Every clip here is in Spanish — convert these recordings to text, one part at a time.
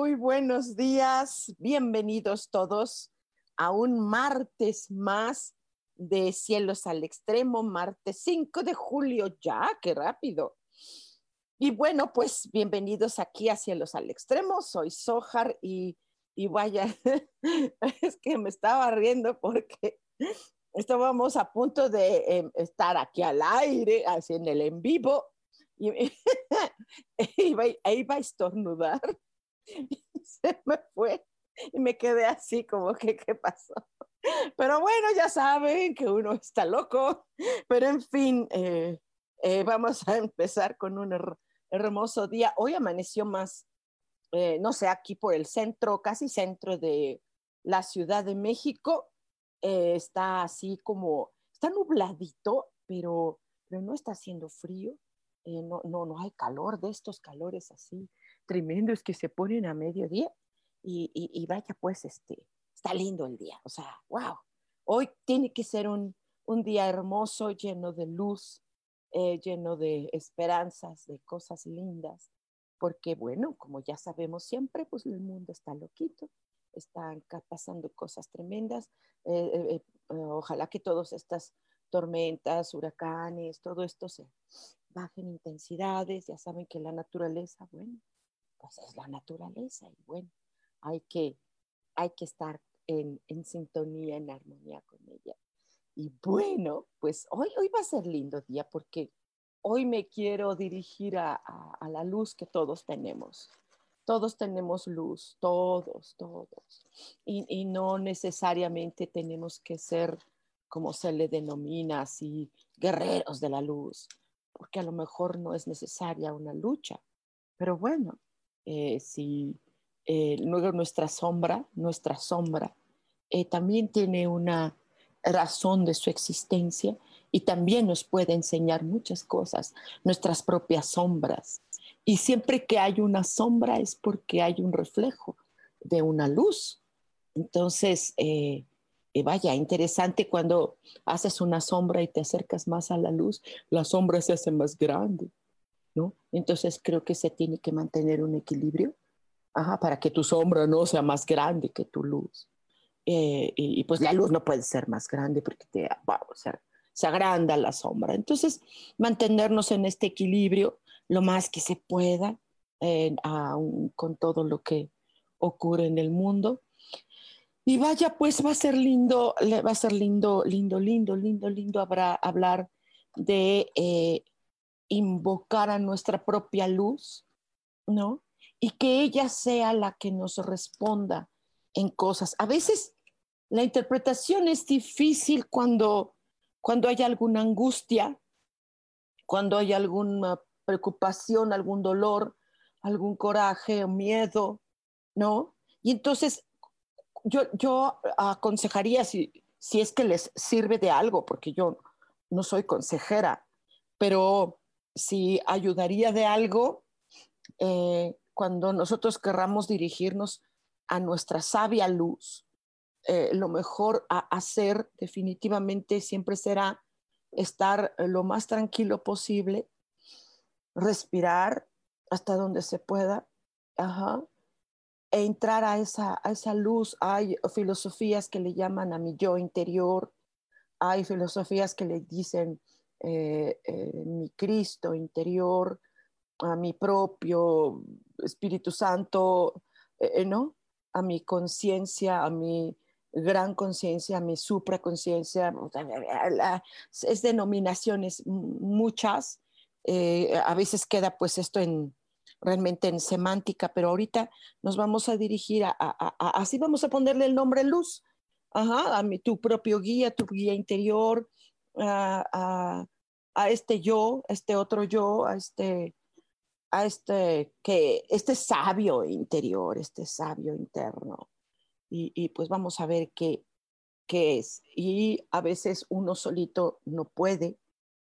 Muy, buenos días. Bienvenidos todos a un martes más de Cielos al Extremo, martes 5 de julio. Ya, qué rápido. Y bueno, pues bienvenidos aquí a Cielos al Extremo. Soy Sojar y, y vaya, es que me estaba riendo porque estábamos a punto de eh, estar aquí al aire, así en el en vivo, y iba, iba a estornudar. Se me fue y me quedé así como que, ¿qué pasó? Pero bueno, ya saben que uno está loco, pero en fin, eh, eh, vamos a empezar con un hermoso día. Hoy amaneció más, eh, no sé, aquí por el centro, casi centro de la Ciudad de México. está así como, está nubladito, pero, pero no está haciendo frío. no, no, no hay calor de estos calores así tremendos que se ponen a mediodía y, y, y, vaya pues este, está lindo el día, o sea, wow, hoy tiene que ser un, un día hermoso, lleno de luz, eh, lleno de esperanzas, de cosas lindas, porque bueno, como ya sabemos siempre, pues el mundo está loquito, están pasando cosas tremendas, eh, eh, eh, ojalá que todas estas tormentas, huracanes, todo esto se bajen intensidades, ya saben que la naturaleza, bueno, pues es la naturaleza y bueno, hay que, hay que estar en, en, sintonía, en armonía con ella. Y bueno, pues hoy, hoy va a ser lindo día porque hoy me quiero dirigir a, a, la luz que todos tenemos. Todos tenemos luz, todos, todos. Y, y, no necesariamente tenemos que ser, como se le denomina así, guerreros de la luz, porque a lo mejor no es necesaria una lucha. Pero bueno, eh, si eh, luego nuestra sombra, nuestra sombra, eh, también tiene una razón de su existencia y también nos puede enseñar muchas cosas, nuestras propias sombras. Y siempre que hay una sombra es porque hay un reflejo de una luz. Entonces, eh, vaya, interesante cuando haces una sombra y te acercas más a la luz, la sombra se hace más grande. Entonces creo que se tiene que mantener un equilibrio para que tu sombra no sea más grande que tu luz. Eh, y, pues la luz no puede ser más grande porque te, o sea, se agranda la sombra. Entonces, mantenernos en este equilibrio lo más que se pueda eh, aun con todo lo que ocurre en el mundo. Y vaya, pues va a ser lindo, va a ser lindo, lindo, lindo, lindo, lindo habrá, hablar de eh, invocar a nuestra propia luz, ¿no? Y que ella sea la que nos responda en cosas. A veces la interpretación es difícil cuando, cuando hay alguna angustia, cuando hay alguna preocupación, algún dolor, algún coraje o miedo, ¿no? Y entonces yo, yo aconsejaría, si, si es que les sirve de algo, porque yo no soy consejera, pero si ayudaría de algo eh, cuando nosotros querramos dirigirnos a nuestra sabia luz. Eh, lo mejor a hacer definitivamente siempre será estar lo más tranquilo posible, respirar hasta donde se pueda, ajá, e entrar a esa, a esa luz. Hay filosofías que le llaman a mi yo interior, hay filosofías que le dicen eh, eh, mi Cristo interior, a mi propio Espíritu Santo, eh, ¿no? A mi conciencia, a mi gran conciencia, a mi supraconciencia, es denominaciones muchas. A veces queda pues esto en realmente en semántica, pero ahorita nos vamos a dirigir a, así vamos a ponerle el nombre luz, a mi, tu propio guía, tu guía interior, a, este yo, este otro yo, a este a este, que, este sabio interior, este sabio interno. Y, pues vamos a ver qué, qué es. Y a veces uno solito no puede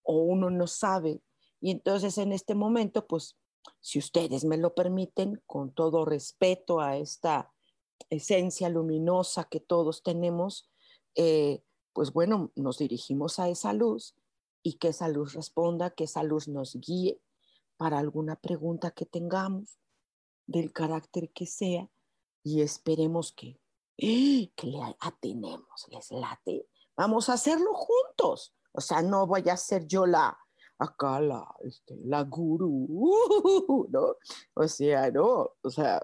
o uno no sabe. Y entonces en este momento, pues, si ustedes me lo permiten, con todo respeto a esta esencia luminosa que todos tenemos, eh, pues bueno, nos dirigimos a esa luz y que esa luz responda, que esa luz nos guíe para alguna pregunta que tengamos, del carácter que sea, y esperemos que, ¡eh! que le atenemos, les late. Vamos a hacerlo juntos. O sea, no voy a ser yo la, acá la, este, la gurú, ¿no? O sea, no, o sea,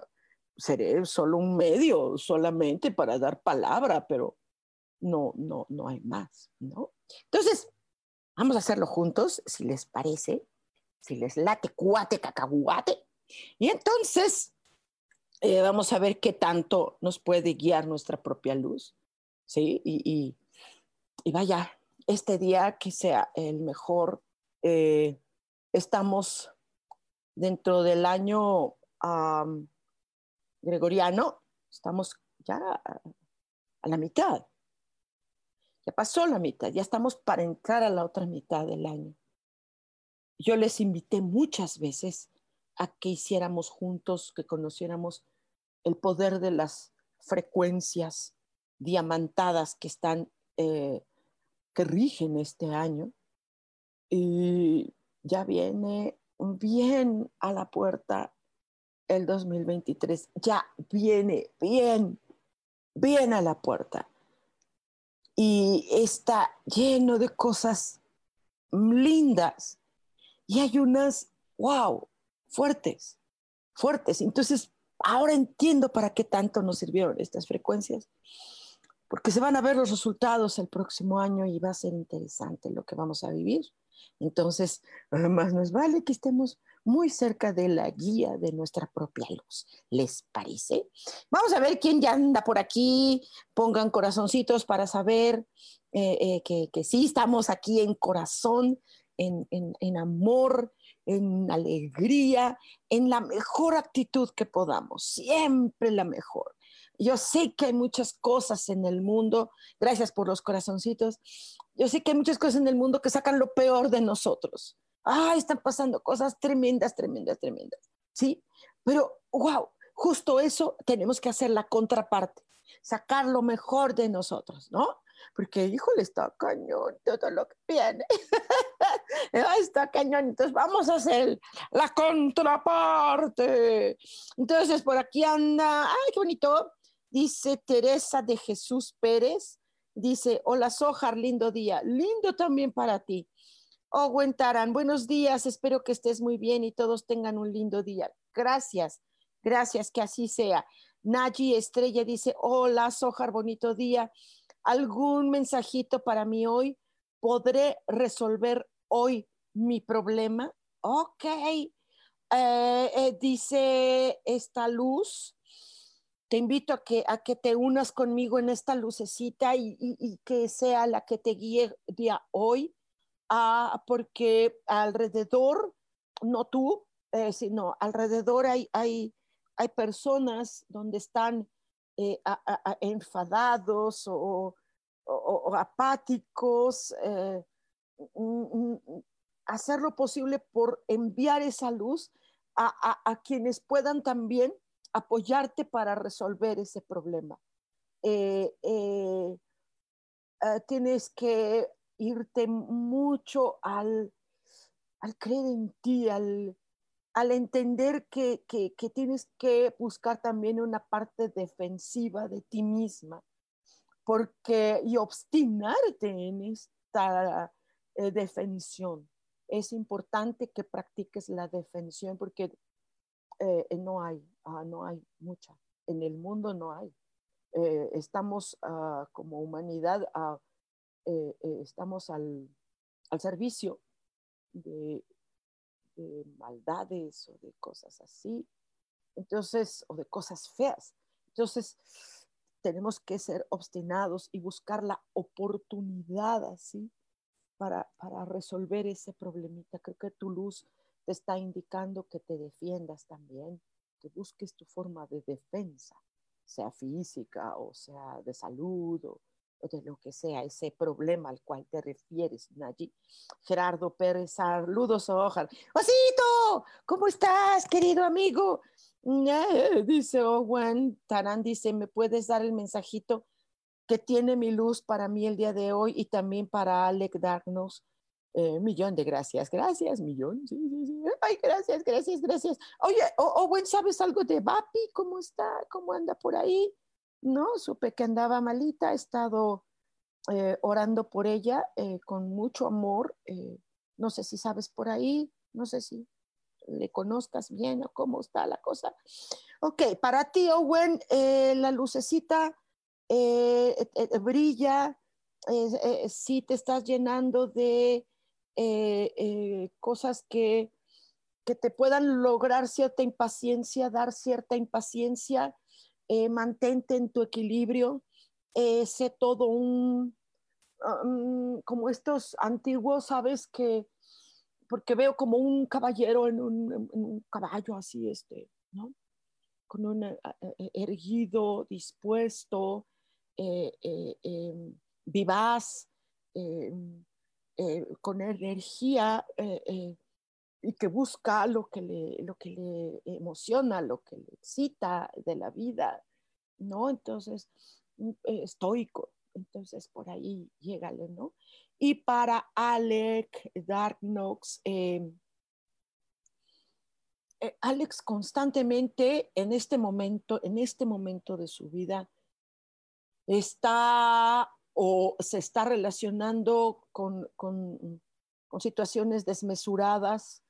seré solo un medio solamente para dar palabra, pero no, no, no hay más, ¿no? Entonces, vamos a hacerlo juntos, si les parece si les late cuate, cacahuate. Y entonces eh, vamos a ver qué tanto nos puede guiar nuestra propia luz. ¿sí? Y, vaya, este día que sea el mejor, eh, estamos dentro del año gregoriano, estamos ya a la mitad. Ya pasó la mitad, ya estamos para entrar a la otra mitad del año yo les invité muchas veces a que hiciéramos juntos, que conociéramos el poder de las frecuencias diamantadas que están, eh, que rigen este año. Y ya viene bien a la puerta el 2023, ya viene bien, bien a la puerta. Y está lleno de cosas lindas y hay unas, wow, fuertes, fuertes. Entonces, ahora entiendo para qué tanto nos sirvieron estas frecuencias, porque se van a ver los resultados el próximo año y va a ser interesante lo que vamos a vivir. Entonces, más nos vale que estemos muy cerca de la guía de nuestra propia luz. ¿Les parece? Vamos a ver quién ya anda por aquí. Pongan corazoncitos para saber eh, eh, que, que sí estamos aquí en corazón en, amor, en alegría, en la mejor actitud que podamos, siempre la mejor. Yo sé que hay muchas cosas en el mundo, gracias por los corazoncitos, yo sé que hay muchas cosas en el mundo que sacan lo peor de nosotros. Ah, están pasando cosas tremendas, tremendas, tremendas. Sí, pero wow, justo eso tenemos que hacer la contraparte, sacar lo mejor de nosotros, ¿no? Porque, híjole, está cañón todo lo que viene. está cañón, entonces vamos a hacer la contraparte. Entonces, por aquí anda, ay, qué bonito, dice Teresa de Jesús Pérez, dice, hola Sojar, lindo día, lindo también para ti. Taran, buenos días, espero que estés muy bien y todos tengan un lindo día. Gracias, gracias, que así sea. Naji Estrella dice, hola Sojar, bonito día. ¿Algún mensajito para mí hoy? ¿Podré resolver hoy mi problema. Ok, eh, eh, dice esta luz, te invito a que, a que te unas conmigo en esta lucecita y, que sea la que te guíe día hoy, ah, porque alrededor, no tú, eh, sino alrededor hay, hay, hay personas donde están enfadados o, apáticos. Mm, hacer lo posible por enviar esa luz a, quienes puedan también apoyarte para resolver ese problema. Eh, eh, eh, tienes que irte mucho al, al creer en ti, al, al entender que, que, tienes que buscar también una parte defensiva de ti misma, porque y obstinarte en esta eh, defensión. es importante que practiques la defensión porque eh, no hay, ah, no hay mucha. En el mundo no hay. Eh, estamos ah, como humanidad, ah, eh, estamos al, al servicio de, de, maldades o de cosas así. Entonces, o de cosas feas. Entonces, tenemos que ser obstinados y buscar la oportunidad así para, para resolver ese problemita. Creo que tu luz te está indicando que te defiendas también, que busques tu forma de defensa, sea física o sea de salud de lo que sea, ese problema al cual te refieres, allí. Gerardo Pérez, saludos, ojalá. ¡Osito! ¿Cómo estás, querido amigo? Dice Owen Tarán, dice, ¿me puedes dar el mensajito que tiene mi luz para mí el día de hoy y también para Alec darnos eh, millón de gracias, gracias, millón, sí, sí, sí. Ay, gracias, gracias, gracias. Oye, Owen, ¿sabes algo de Bapi? ¿Cómo está? ¿Cómo anda por ahí? No, supe que andaba malita, he estado eh, orando por ella eh, con mucho amor. no sé si sabes por ahí, no sé si le conozcas bien o cómo está la cosa. Ok, para ti, Owen, la lucecita brilla, sí te estás llenando de eh, eh, cosas que, que, te puedan lograr cierta impaciencia, dar cierta impaciencia, eh, mantente en tu equilibrio, sé todo un, um, como estos antiguos, sabes que, porque veo como un caballero en un, caballo así, este, ¿no? Con un erguido, dispuesto, em, vivaz, em, eh, con energía eh, eh, y que busca lo que, le, lo que le emociona, lo que le excita de la vida, ¿no? Entonces, mm, estoico, entonces por ahí llégale, ¿no? Y para Alec Darknox, Alex constantemente en este momento, en este momento de su vida, está o se está relacionando con, situaciones desmesuradas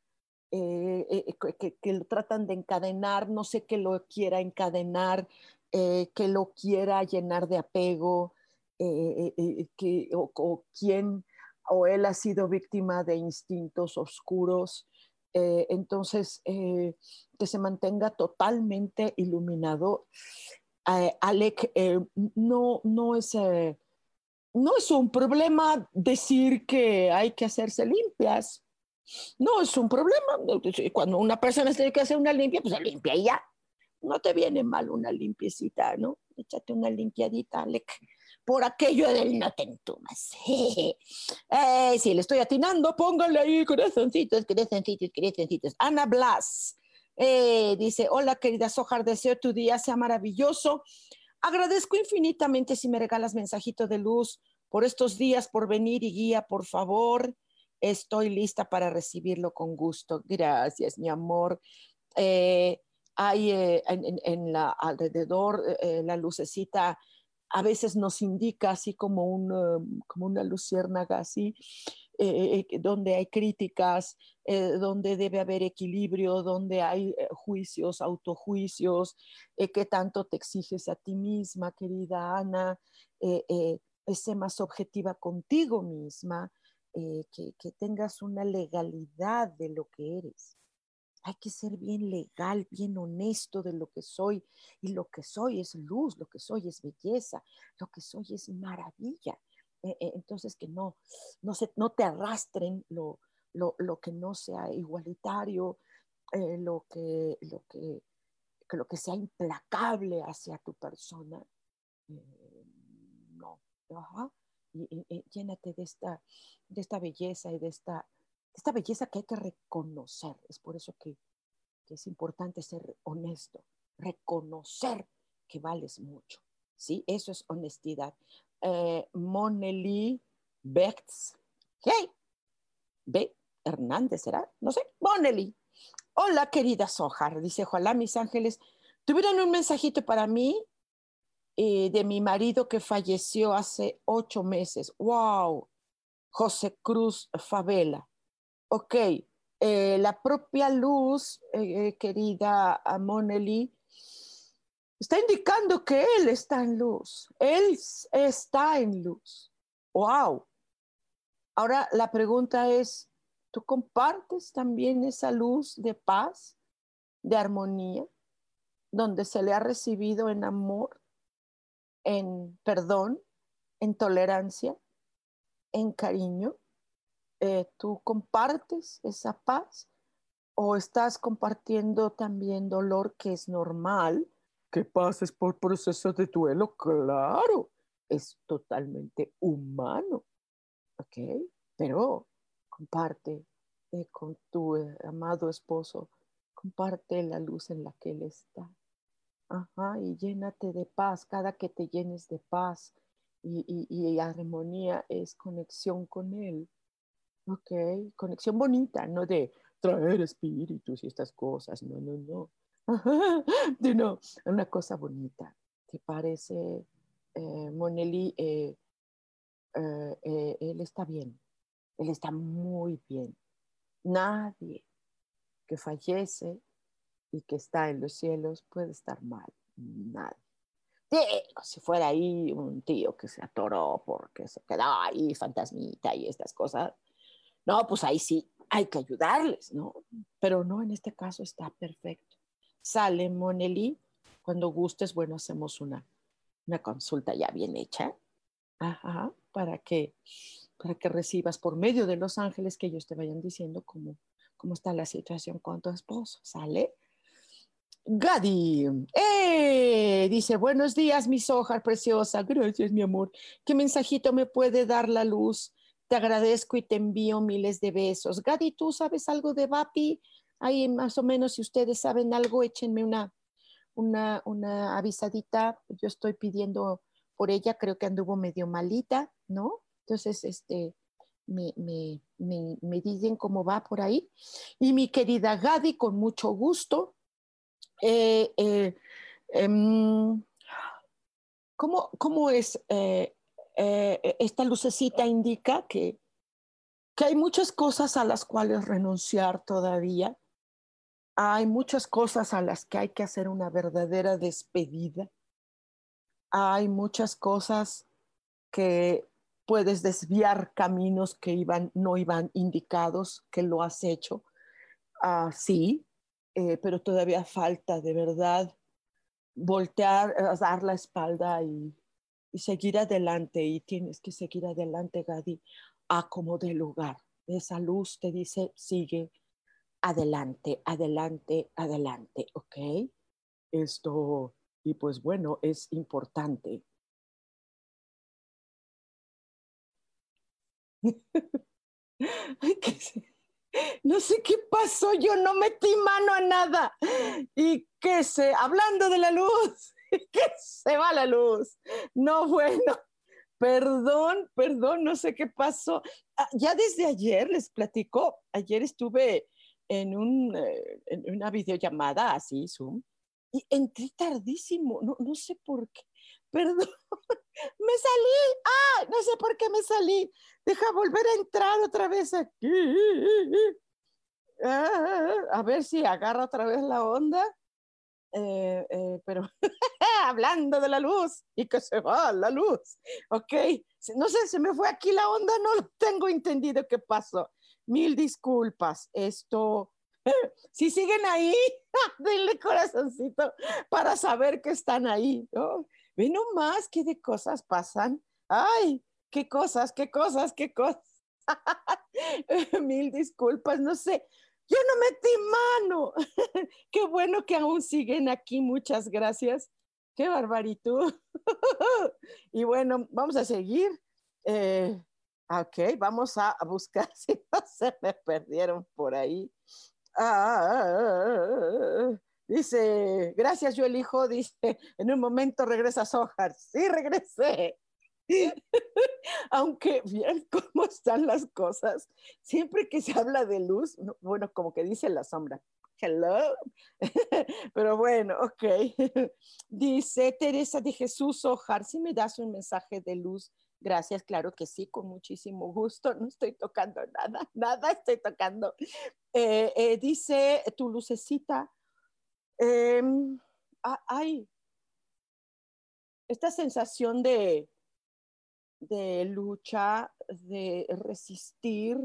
eh, eh, que, lo tratan de encadenar, no sé qué lo quiera encadenar, eh, que lo quiera llenar de apego, que, o, quién o él ha sido víctima de instintos oscuros. entonces, que se mantenga totalmente iluminado. Alec, no, no es no es un problema decir que hay que hacerse limpias. No es un problema. Cuando una persona tiene que hacer una limpia, pues se limpia y ya. No te viene mal una limpiecita, ¿no? Échate una limpiadita, Alec. Por aquello del no te entumas. eh, si le estoy atinando, póngale ahí corazoncitos, corazoncitos, corazoncitos. Ana Blas eh, dice: Hola, querida Sojar, deseo tu día sea maravilloso Agradezco infinitamente si me regalas mensajito de luz por estos días, por venir y guía, por favor. Estoy lista para recibirlo con gusto. Gracias, mi amor. Eh, hay eh, en, la, alrededor eh, la lucecita a veces nos indica así como, como una luciérnaga así eh, eh, donde hay críticas, eh, donde debe haber equilibrio, donde hay juicios, autojuicios, qué tanto te exiges a ti misma, querida Ana, sé más objetiva contigo misma, que, que tengas una legalidad de lo que eres hay que ser bien legal, bien honesto de lo que soy. Y lo que soy es luz, lo que soy es belleza, lo que soy es maravilla. Eh, eh, entonces que no, no, se, no te arrastren lo, lo, lo, que no sea igualitario, eh, lo, que, lo, que, lo que sea implacable hacia tu persona. no, Y, llénate de esta, de esta belleza y de esta, esta belleza que hay que reconocer. Es por eso que, que es importante ser honesto, reconocer que vales mucho. ¿sí? Eso es honestidad eh, Moneli Bex. Hey, B. Hernández, ¿será? No sé. Moneli. Hola, querida Sojar. Dice, ojalá mis ángeles tuvieran un mensajito para mí eh, de mi marido que falleció hace ocho meses. ¡Wow! José Cruz Favela. Ok, eh, la propia luz, eh, querida Moneli, está indicando que Él está en luz. Él está en luz. ¡Wow! Ahora la pregunta es, ¿tú compartes también esa luz de paz, de armonía, donde se le ha recibido en amor, en perdón, en tolerancia, en cariño? Eh, ¿Tú compartes esa paz o estás compartiendo también dolor que es normal? Que pases por procesos de duelo, claro, es totalmente humano, ¿ok? Pero comparte eh, con tu eh, amado esposo, comparte la luz en la que él está. Ajá, y llénate de paz, cada que te llenes de paz y, y, y armonía es conexión con él. Ok, conexión bonita, no de traer espíritus y estas cosas, no, no, no. de no, una cosa bonita. ¿Te parece, eh, Moneli? Eh, eh, él está bien, él está muy bien. Nadie que fallece y que está en los cielos puede estar mal, nadie. si fuera ahí un tío que se atoró porque se quedó ahí fantasmita y estas cosas, no, pues ahí sí, hay que ayudarles, ¿no? Pero no, en este caso está perfecto. Sale Moneli, cuando gustes, bueno, hacemos una, una consulta ya bien hecha, Ajá, para que, para que recibas por medio de los ángeles que ellos te vayan diciendo cómo, cómo está la situación con tu esposo, ¿sale? Gadi, ¡eh! dice, buenos días, mi soja preciosa, gracias, mi amor. ¿Qué mensajito me puede dar la luz? Te agradezco y te envío miles de besos. Gadi, ¿tú sabes algo de Vapi? Ahí más o menos, si ustedes saben algo, échenme una, una, una avisadita. Yo estoy pidiendo por ella, creo que anduvo medio malita, ¿no? Entonces, este, me, me, me, me dicen cómo va por ahí. Y mi querida Gadi, con mucho gusto. Eh, eh, em, ¿cómo, ¿cómo, es eh, eh, esta lucecita indica que, que hay muchas cosas a las cuales renunciar todavía. Hay muchas cosas a las que hay que hacer una verdadera despedida. Hay muchas cosas que puedes desviar caminos que iban, no iban indicados, que lo has hecho. Uh, sí, eh, pero todavía falta de verdad voltear, dar la espalda y, y seguir adelante y tienes que seguir adelante, Gadi, a como de lugar. Esa luz te dice, sigue adelante, adelante, adelante, ¿ok? Esto, y pues bueno, es importante. no sé qué pasó, yo no metí mano a nada. Y qué sé, hablando de la luz, que se va la luz. No, bueno, perdón, perdón, no sé qué pasó. Ah, ya desde ayer les platico, ayer estuve en, un, eh, en una videollamada así, Zoom, y entré tardísimo, no, no sé por qué. Perdón, me salí. Ah, no sé por qué me salí. Deja volver a entrar otra vez aquí. Ah, a ver si agarra otra vez la onda. Eh, eh, pero hablando de la luz y que se va la luz, ok, no sé, se me fue aquí la onda, no tengo entendido qué pasó. Mil disculpas, esto, si siguen ahí, denle corazoncito para saber que están ahí, ¿no? Ve nomás qué de cosas pasan. Ay, qué cosas, qué cosas, qué cosas. Mil disculpas, no sé, yo no metí mano. Qué bueno que aún siguen aquí, muchas gracias. Qué barbarito. y bueno, vamos a seguir. Eh, ok, vamos a buscar si no se me perdieron por ahí. Ah, dice, gracias, yo elijo, dice, en un momento regresa Sohar. Sí, regresé. Aunque bien cómo están las cosas, siempre que se habla de luz, bueno, como que dice la sombra, hello, pero bueno, ok. Dice Teresa de Jesús Ojar, si me das un mensaje de luz Gracias, claro que sí, con muchísimo gusto. No estoy tocando nada, nada estoy tocando. Eh, eh, dice tu lucecita, em, hay esta sensación de, de lucha, de resistir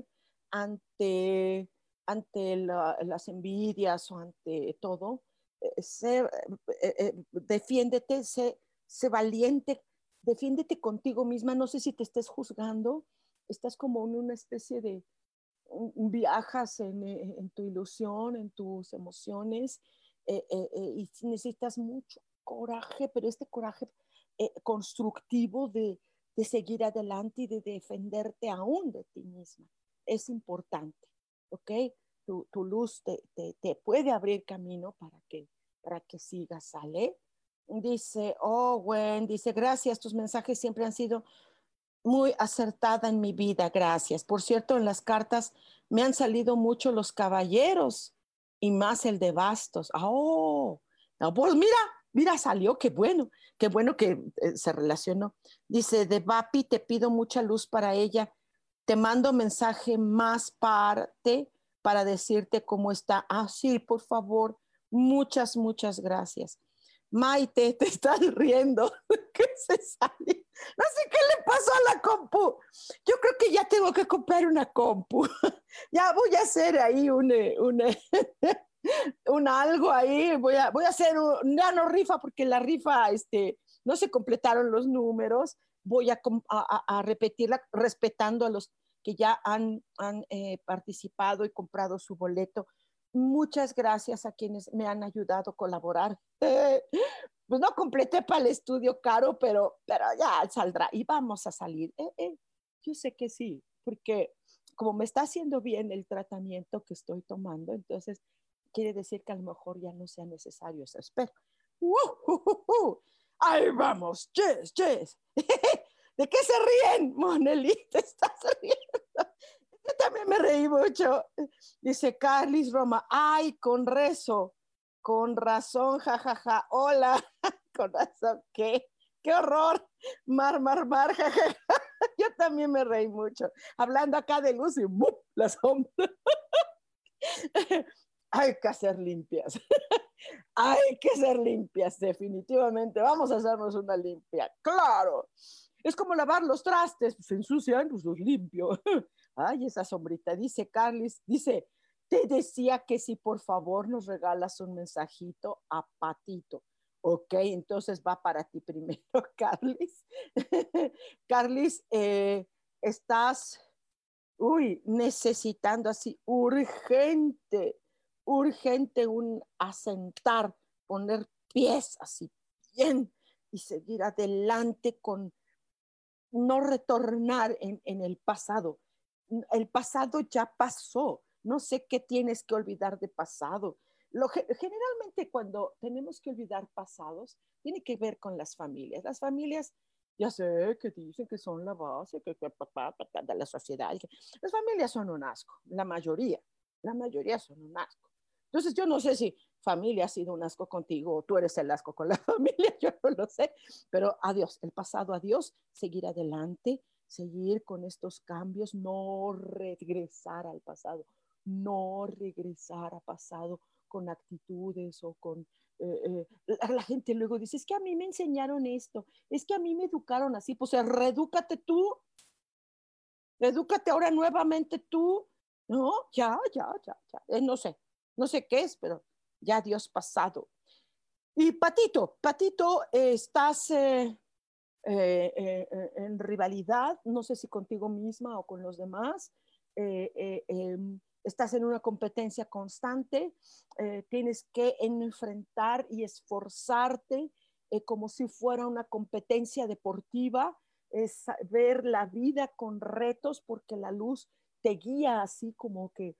ante, ante las envidias o ante todo. Eh, defiéndete, sé, sé valiente defiéndete contigo misma, no sé si te estés juzgando, estás como en una especie de, viajas en, eh, en tu ilusión, en tus emociones, eh, eh, y necesitas mucho coraje, pero este coraje constructivo de, de, seguir adelante y de defenderte aún de ti misma. Es importante, ¿ok? Tu, tu luz te, te, te, puede abrir camino para que, para que sigas, ¿sale? Dice, oh, Gwen, dice, gracias, tus mensajes siempre han sido muy acertada en mi vida, gracias. Por cierto, en las cartas me han salido mucho los caballeros y más el de bastos. Oh, no, pues mira, mira, salió, qué bueno, qué bueno que eh, se relacionó. Dice, de Vapi, te pido mucha luz para ella. Te mando mensaje más parte para decirte cómo está. Ah, sí, por favor, muchas, muchas gracias. Maite, te estás riendo. ¿Qué se sale? No sé qué le pasó a la compu. Yo creo que ya tengo que comprar una compu. ya voy a hacer ahí un, un, un algo ahí. Voy a, voy a hacer un, ya no rifa porque la rifa, este, no se completaron los números. Voy a, a, repetirla respetando a los que ya han, han eh, participado y comprado su boleto Muchas gracias a quienes me han ayudado a colaborar. pues no completé para el estudio caro, pero, pero ya saldrá y vamos a salir. Eh, eh, yo sé que sí, porque como me está haciendo bien el tratamiento que estoy tomando, entonces quiere decir que a lo mejor ya no sea necesario eso. Espero. Ahí vamos, yes, yes. ¿De qué se ríen, Moneli? ¿Te estás riendo? Yo también me reí mucho. Dice Carlis Roma, ay, con rezo, con razón, jajaja, ja, ja. hola, con razón, ¿qué? ¡Qué horror! Mar, mar, mar, jajaja. Yo también me reí mucho. Hablando acá de luz y ¡bup! la sombra. Hay que hacer limpias. Hay que ser limpias, definitivamente. Vamos a hacernos una limpia. Claro. Es como lavar los trastes, se ensucian, pues los limpio. Ay, esa sombrita, dice Carlis, dice, te decía que si por favor nos regalas un mensajito a Patito. Ok, entonces va para ti primero, Carlis. Carlis, eh, estás, uy, necesitando así urgente, urgente un asentar, poner pies así bien y seguir adelante con no retornar en, en el pasado el pasado ya pasó, no sé qué tienes que olvidar de pasado. Lo, generalmente cuando tenemos que olvidar pasados, tiene que ver con las familias. Las familias, ya sé que dicen que son la base, que, papá, de la sociedad. Las familias son un asco, la mayoría, la mayoría son un asco. Entonces yo no sé si familia ha sido un asco contigo o tú eres el asco con la familia, yo no lo sé, pero adiós, el pasado adiós, seguir adelante, seguir con estos cambios, no regresar al pasado, no regresar a pasado con actitudes o con... Eh, eh, la, gente luego dice, es que a mí me enseñaron esto, es que a mí me educaron así, pues redúcate tú, edúcate ahora nuevamente tú, no, ya, ya, ya, ya, eh, no sé, no sé qué es, pero ya Dios pasado. Y Patito, Patito, estás eh, eh, eh, en rivalidad, no sé si contigo misma o con los demás, em, estás en una competencia constante, tienes que enfrentar y esforzarte como si fuera una competencia deportiva, ver la vida con retos porque la luz te guía así como que,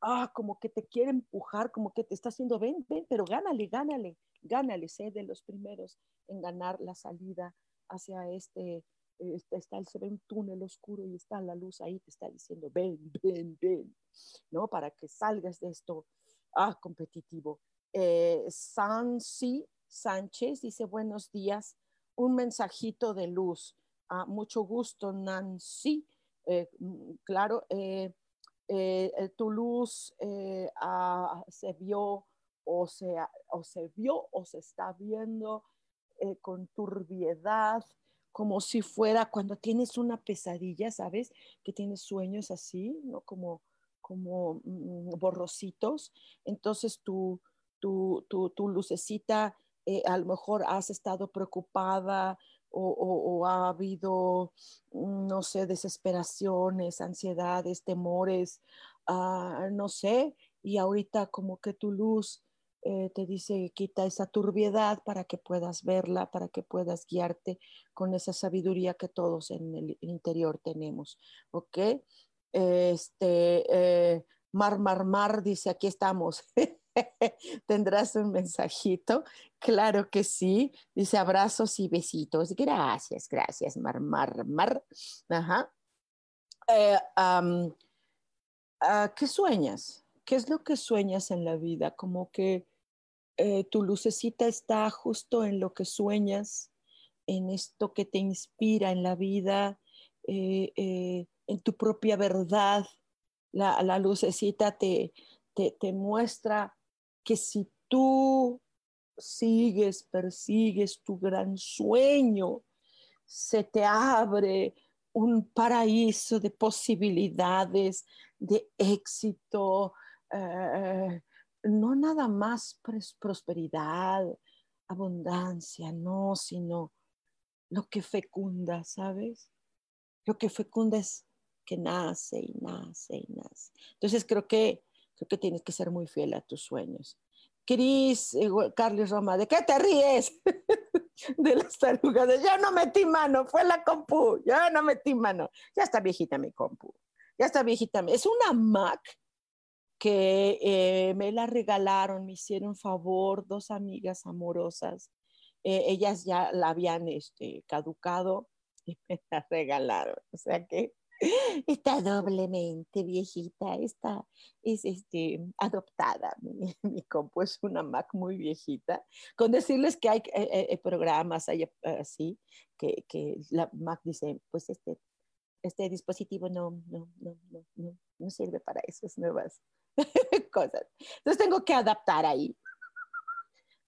ah, como que te quiere empujar, como que te está haciendo, ven, ven, pero gánale, gánale, gánale, sé de los primeros en ganar la salida hacia este, este, está, se ve un túnel oscuro y está la luz ahí, te está diciendo, ven, ven, ven, ¿no? Para que salgas de esto ah, competitivo. Eh, Sansi Sánchez dice, buenos días, un mensajito de luz. Ah, mucho gusto, Nancy. Eh, mm, claro, eh, tu luz ah, se vio o se, o se vio o se está viendo con turbiedad, como si fuera cuando tienes una pesadilla, ¿sabes? Que tienes sueños así, ¿no? Como, como mm, borrositos. Entonces tu, tu, tu, tu lucecita, a lo mejor has estado preocupada o, ha habido, mm, no sé, desesperaciones, ansiedades, temores, ah, no sé, y ahorita como que tu luz eh, te dice, quita esa turbiedad para que puedas verla, para que puedas guiarte con esa sabiduría que todos en el interior tenemos, ¿ok? Este, eh, Mar, Mar, Mar dice, aquí estamos. ¿Tendrás un mensajito? Claro que sí. Dice abrazos y besitos. Gracias, gracias, Mar, Mar, Mar. Ajá. Eh, ah, ¿Qué sueñas? ¿Qué es lo que sueñas en la vida? Como que eh, tu lucecita está justo en lo que sueñas, en esto que te inspira en la vida, eh, en tu propia verdad. La, la lucecita te, te, te muestra que si tú sigues, persigues tu gran sueño, se te abre un paraíso de posibilidades, de éxito, eh, no nada más prosperidad, abundancia, no, sino lo que fecunda, ¿sabes? Lo que fecunda es que nace y nace y nace. Entonces creo que Creo que tienes que ser muy fiel a tus sueños. Cris, eh, Carlos Roma, ¿de qué te ríes? de las tarugas. Ya no metí mano, fue la compu, ya no metí mano. Ya está viejita mi compu, ya está viejita. Es una Mac que eh, me la regalaron, me hicieron favor, dos amigas amorosas. Eh, ellas ya la habían este, caducado y me la regalaron. O sea que está doblemente viejita, está, es este, adoptada. Mi, compu es una Mac muy viejita. Con decirles que hay eh, programas hay, así, que, que, la Mac dice, pues este, este dispositivo no, no, no, no, no, no sirve para esas nuevas cosas. Entonces tengo que adaptar ahí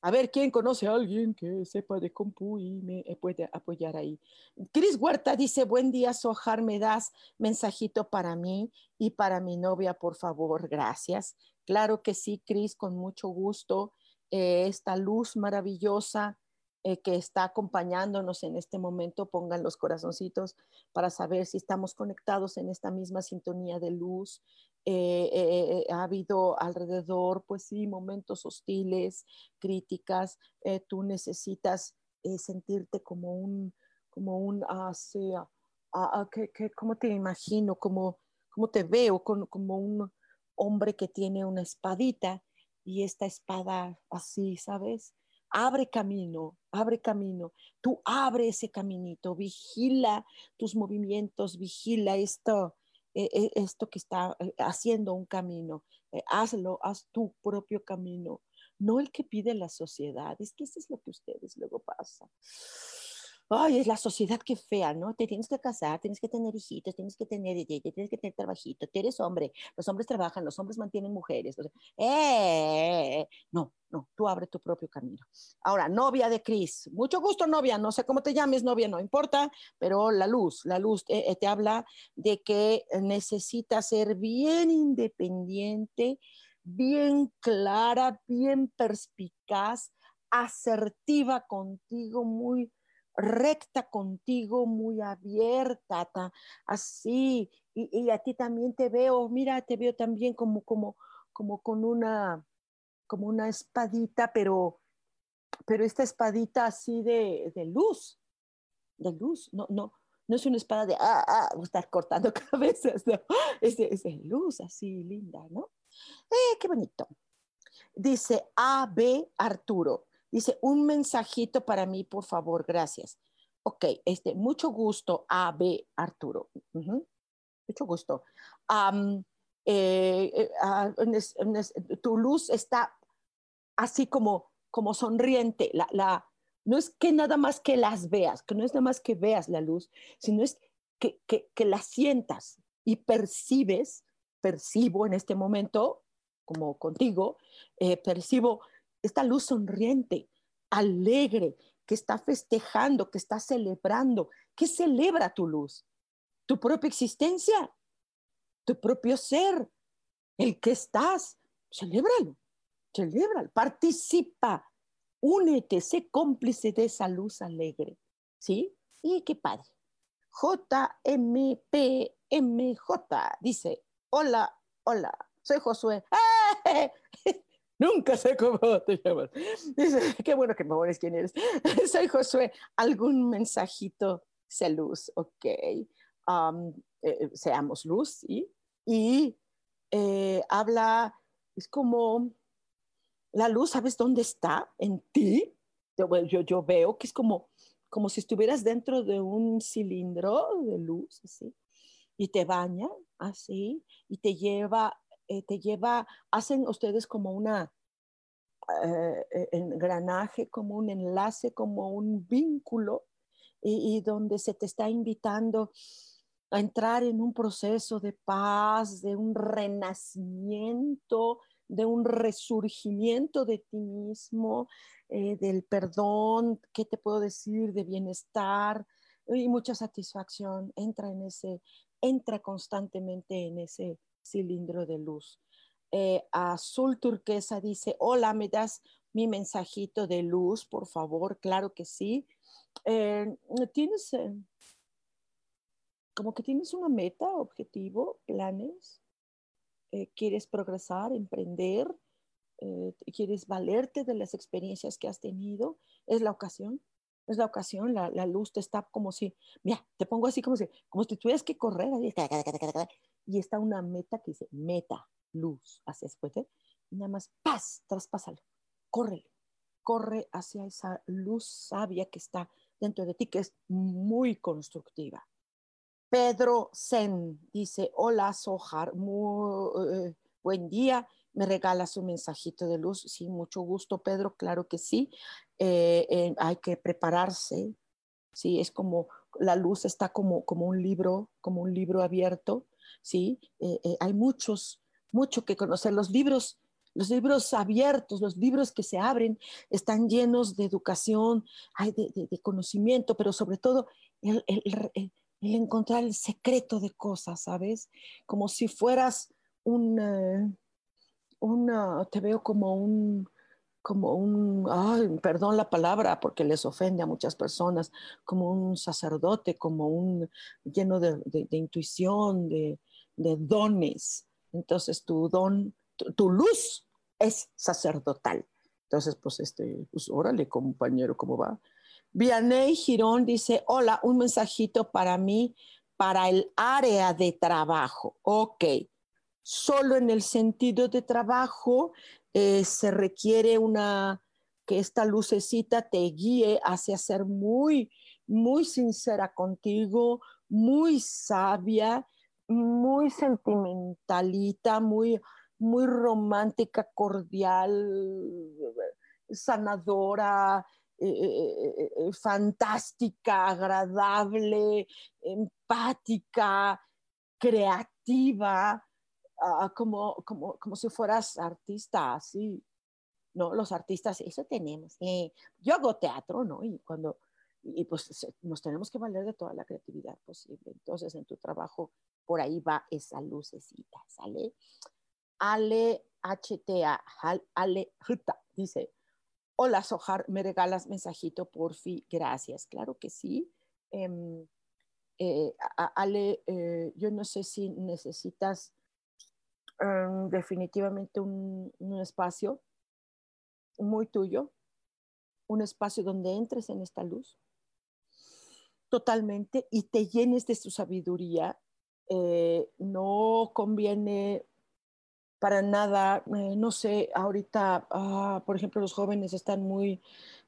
a ver quién conoce a alguien que sepa de compu y me puede apoyar ahí. Cris Huerta dice, buen día, Sojar, me das mensajito para mí y para mi novia, por favor, gracias. Claro que sí, Cris, con mucho gusto. Eh, esta luz maravillosa eh, que está acompañándonos en este momento, pongan los corazoncitos para saber si estamos conectados en esta misma sintonía de luz, eh, eh, eh, ha habido alrededor, pues sí, momentos hostiles, críticas, tú necesitas sentirte como un, como un, ah, sea, ah, ah, que, ¿cómo te imagino? Como, como te veo? Como, como un hombre que tiene una espadita y esta espada así, ¿sabes? Abre camino, abre camino. Tú abre ese caminito, vigila tus movimientos, vigila esto, e, e, esto que está eh, haciendo un camino, eh, hazlo, haz tu propio camino, no el que pide la sociedad, es que eso es lo que ustedes luego pasa ay, es la sociedad que fea, ¿no? Te tienes que casar, tienes que tener hijitos, tienes que tener, tienes que tener trabajito, tú eres hombre, los hombres trabajan, los hombres mantienen mujeres. eh, no, no, tú abre tu propio camino. Ahora, novia de Cris, mucho gusto, novia, no sé cómo te llames, novia, no importa, pero la luz, la luz eh, te habla de que necesitas ser bien independiente, bien clara, bien perspicaz, asertiva contigo, muy recta contigo, muy abierta, así, y, a ti también te veo, mira, te veo también como, como, como con una, como una espadita, pero, pero esta espadita así de, de luz, de luz, no, no, no es una espada de, ah, ah, estar cortando cabezas, no, es luz así linda, ¿no? Eh, qué bonito. Dice A.B. Arturo. Dice, un mensajito para mí, por favor, gracias. Ok, este, mucho gusto, A, B, Arturo. Mucho gusto. Ah, tu luz está así como, como sonriente. La, la, no es que nada más que las veas, que no es nada más que veas la luz, sino es que, que, la sientas y percibes, percibo en este momento, como contigo, eh, percibo esta luz sonriente, alegre, que está festejando, que está celebrando. ¿Qué celebra tu luz? Tu propia existencia, tu propio ser, el que estás. Celébralo, celébralo, participa, únete, sé cómplice de esa luz alegre. ¿Sí? Y qué padre. J-M-P-M-J dice, hola, hola, soy Josué. ¡Eh! Nunca sé cómo te llamas. Dice, qué bueno que me pones quién eres. Soy Josué. ¿Algún mensajito? Sea luz, ok. Um, eh, seamos luz, ¿sí? Y eh, habla, es como la luz, ¿sabes dónde está? En ti. Yo, yo veo que es como, como si estuvieras dentro de un cilindro de luz, así, y te baña, así, y te lleva, eh, te lleva, hacen ustedes como una eh, engranaje, como un enlace, como un vínculo, y, y donde se te está invitando a entrar en un proceso de paz, de un renacimiento, de un resurgimiento de ti mismo, eh, del perdón, ¿qué te puedo decir? De bienestar y mucha satisfacción. Entra en ese, entra constantemente en ese cilindro de luz. Eh, azul turquesa dice, hola, ¿me das mi mensajito de luz, por favor? Claro que sí. Eh, ¿Tienes, como que tienes una meta, objetivo, planes? Eh, quieres progresar, emprender, eh, quieres valerte de las experiencias que has tenido, es la ocasión. Es la ocasión, la, luz te está como si, mira, te pongo así como si, como si tuvieras que correr, y está una meta que dice, meta, luz, hacia ¿eh? y nada más, paz, traspásalo, corre, corre hacia esa luz sabia que está dentro de ti, que es muy constructiva. Pedro Zen dice, hola Sohar, muy, eh, buen día, me regalas un mensajito de luz. Sí, mucho gusto, Pedro, claro que sí. Eh, hay que prepararse, sí, es como la luz está como, como un libro, como un libro abierto, sí. Eh, hay muchos, mucho que conocer. Los libros los libros abiertos, los libros que se abren, están llenos de educación, de, conocimiento, pero sobre todo el, el encontrar el secreto de cosas, ¿sabes? Como si fueras un, eh, una, te veo como un, como un, perdón la palabra porque les ofende a muchas personas, como un sacerdote, como un lleno de, intuición, de, dones. Entonces tu don, tu, luz es sacerdotal. Entonces, pues, este, pues, órale, compañero, ¿cómo va? Vianey Girón dice, hola, un mensajito para mí, para el área de trabajo. Ok, solo en el sentido de trabajo eh, se requiere una, que esta lucecita te guíe hacia ser muy, muy sincera contigo, muy sabia, muy sentimentalita, muy, muy romántica, cordial, sanadora, eh, eh, fantástica, agradable, empática, creativa, como, como, como, si fueras artista, así. ¿no? Los artistas, eso tenemos. Eh, yo hago teatro, ¿no? Y cuando, y pues nos tenemos que valer de toda la creatividad posible. Entonces, en tu trabajo, por ahí va esa lucecita, ¿sale? Ale HTA, Ale dice, Hola, Sojar, ¿me regalas mensajito, porfi? Gracias. Claro que sí. Em, eh, Ale, eh, yo no sé si necesitas em, definitivamente un, espacio muy tuyo, un espacio donde entres en esta luz totalmente y te llenes de su sabiduría. Eh, no conviene para nada, eh, no sé, ahorita, ah, por ejemplo, los jóvenes están muy,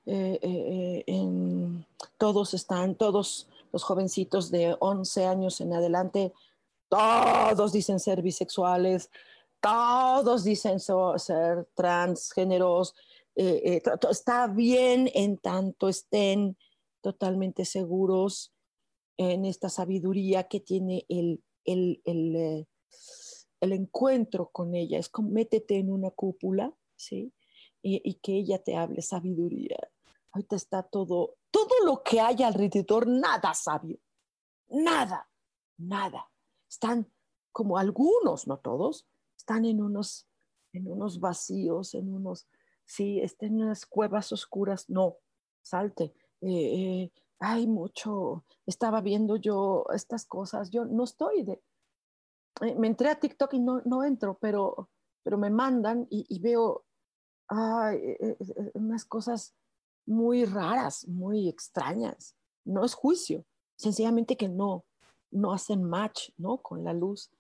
eh, en, todos están, todos los jovencitos de 11 años en adelante, todos dicen ser bisexuales, todos dicen ser transgéneros, eh, eh, está bien en tanto estén totalmente seguros en esta sabiduría que tiene el, el, el, eh, el encuentro con ella. Es como métete en una cúpula, ¿sí? Y, y, que ella te hable sabiduría. Ahorita está todo, todo lo que hay alrededor, nada sabio, nada, nada. Están como algunos, no todos, están en unos, en unos vacíos, en unos, sí, están en unas cuevas oscuras. No, salte. Eh, eh, hay mucho, estaba viendo yo estas cosas, yo no estoy de, eh, me entré a TikTok y no, no entro, pero, pero me mandan y, y veo ay, unas cosas muy raras, muy extrañas. No es juicio, sencillamente que no, no hacen match, ¿no? Con la luz.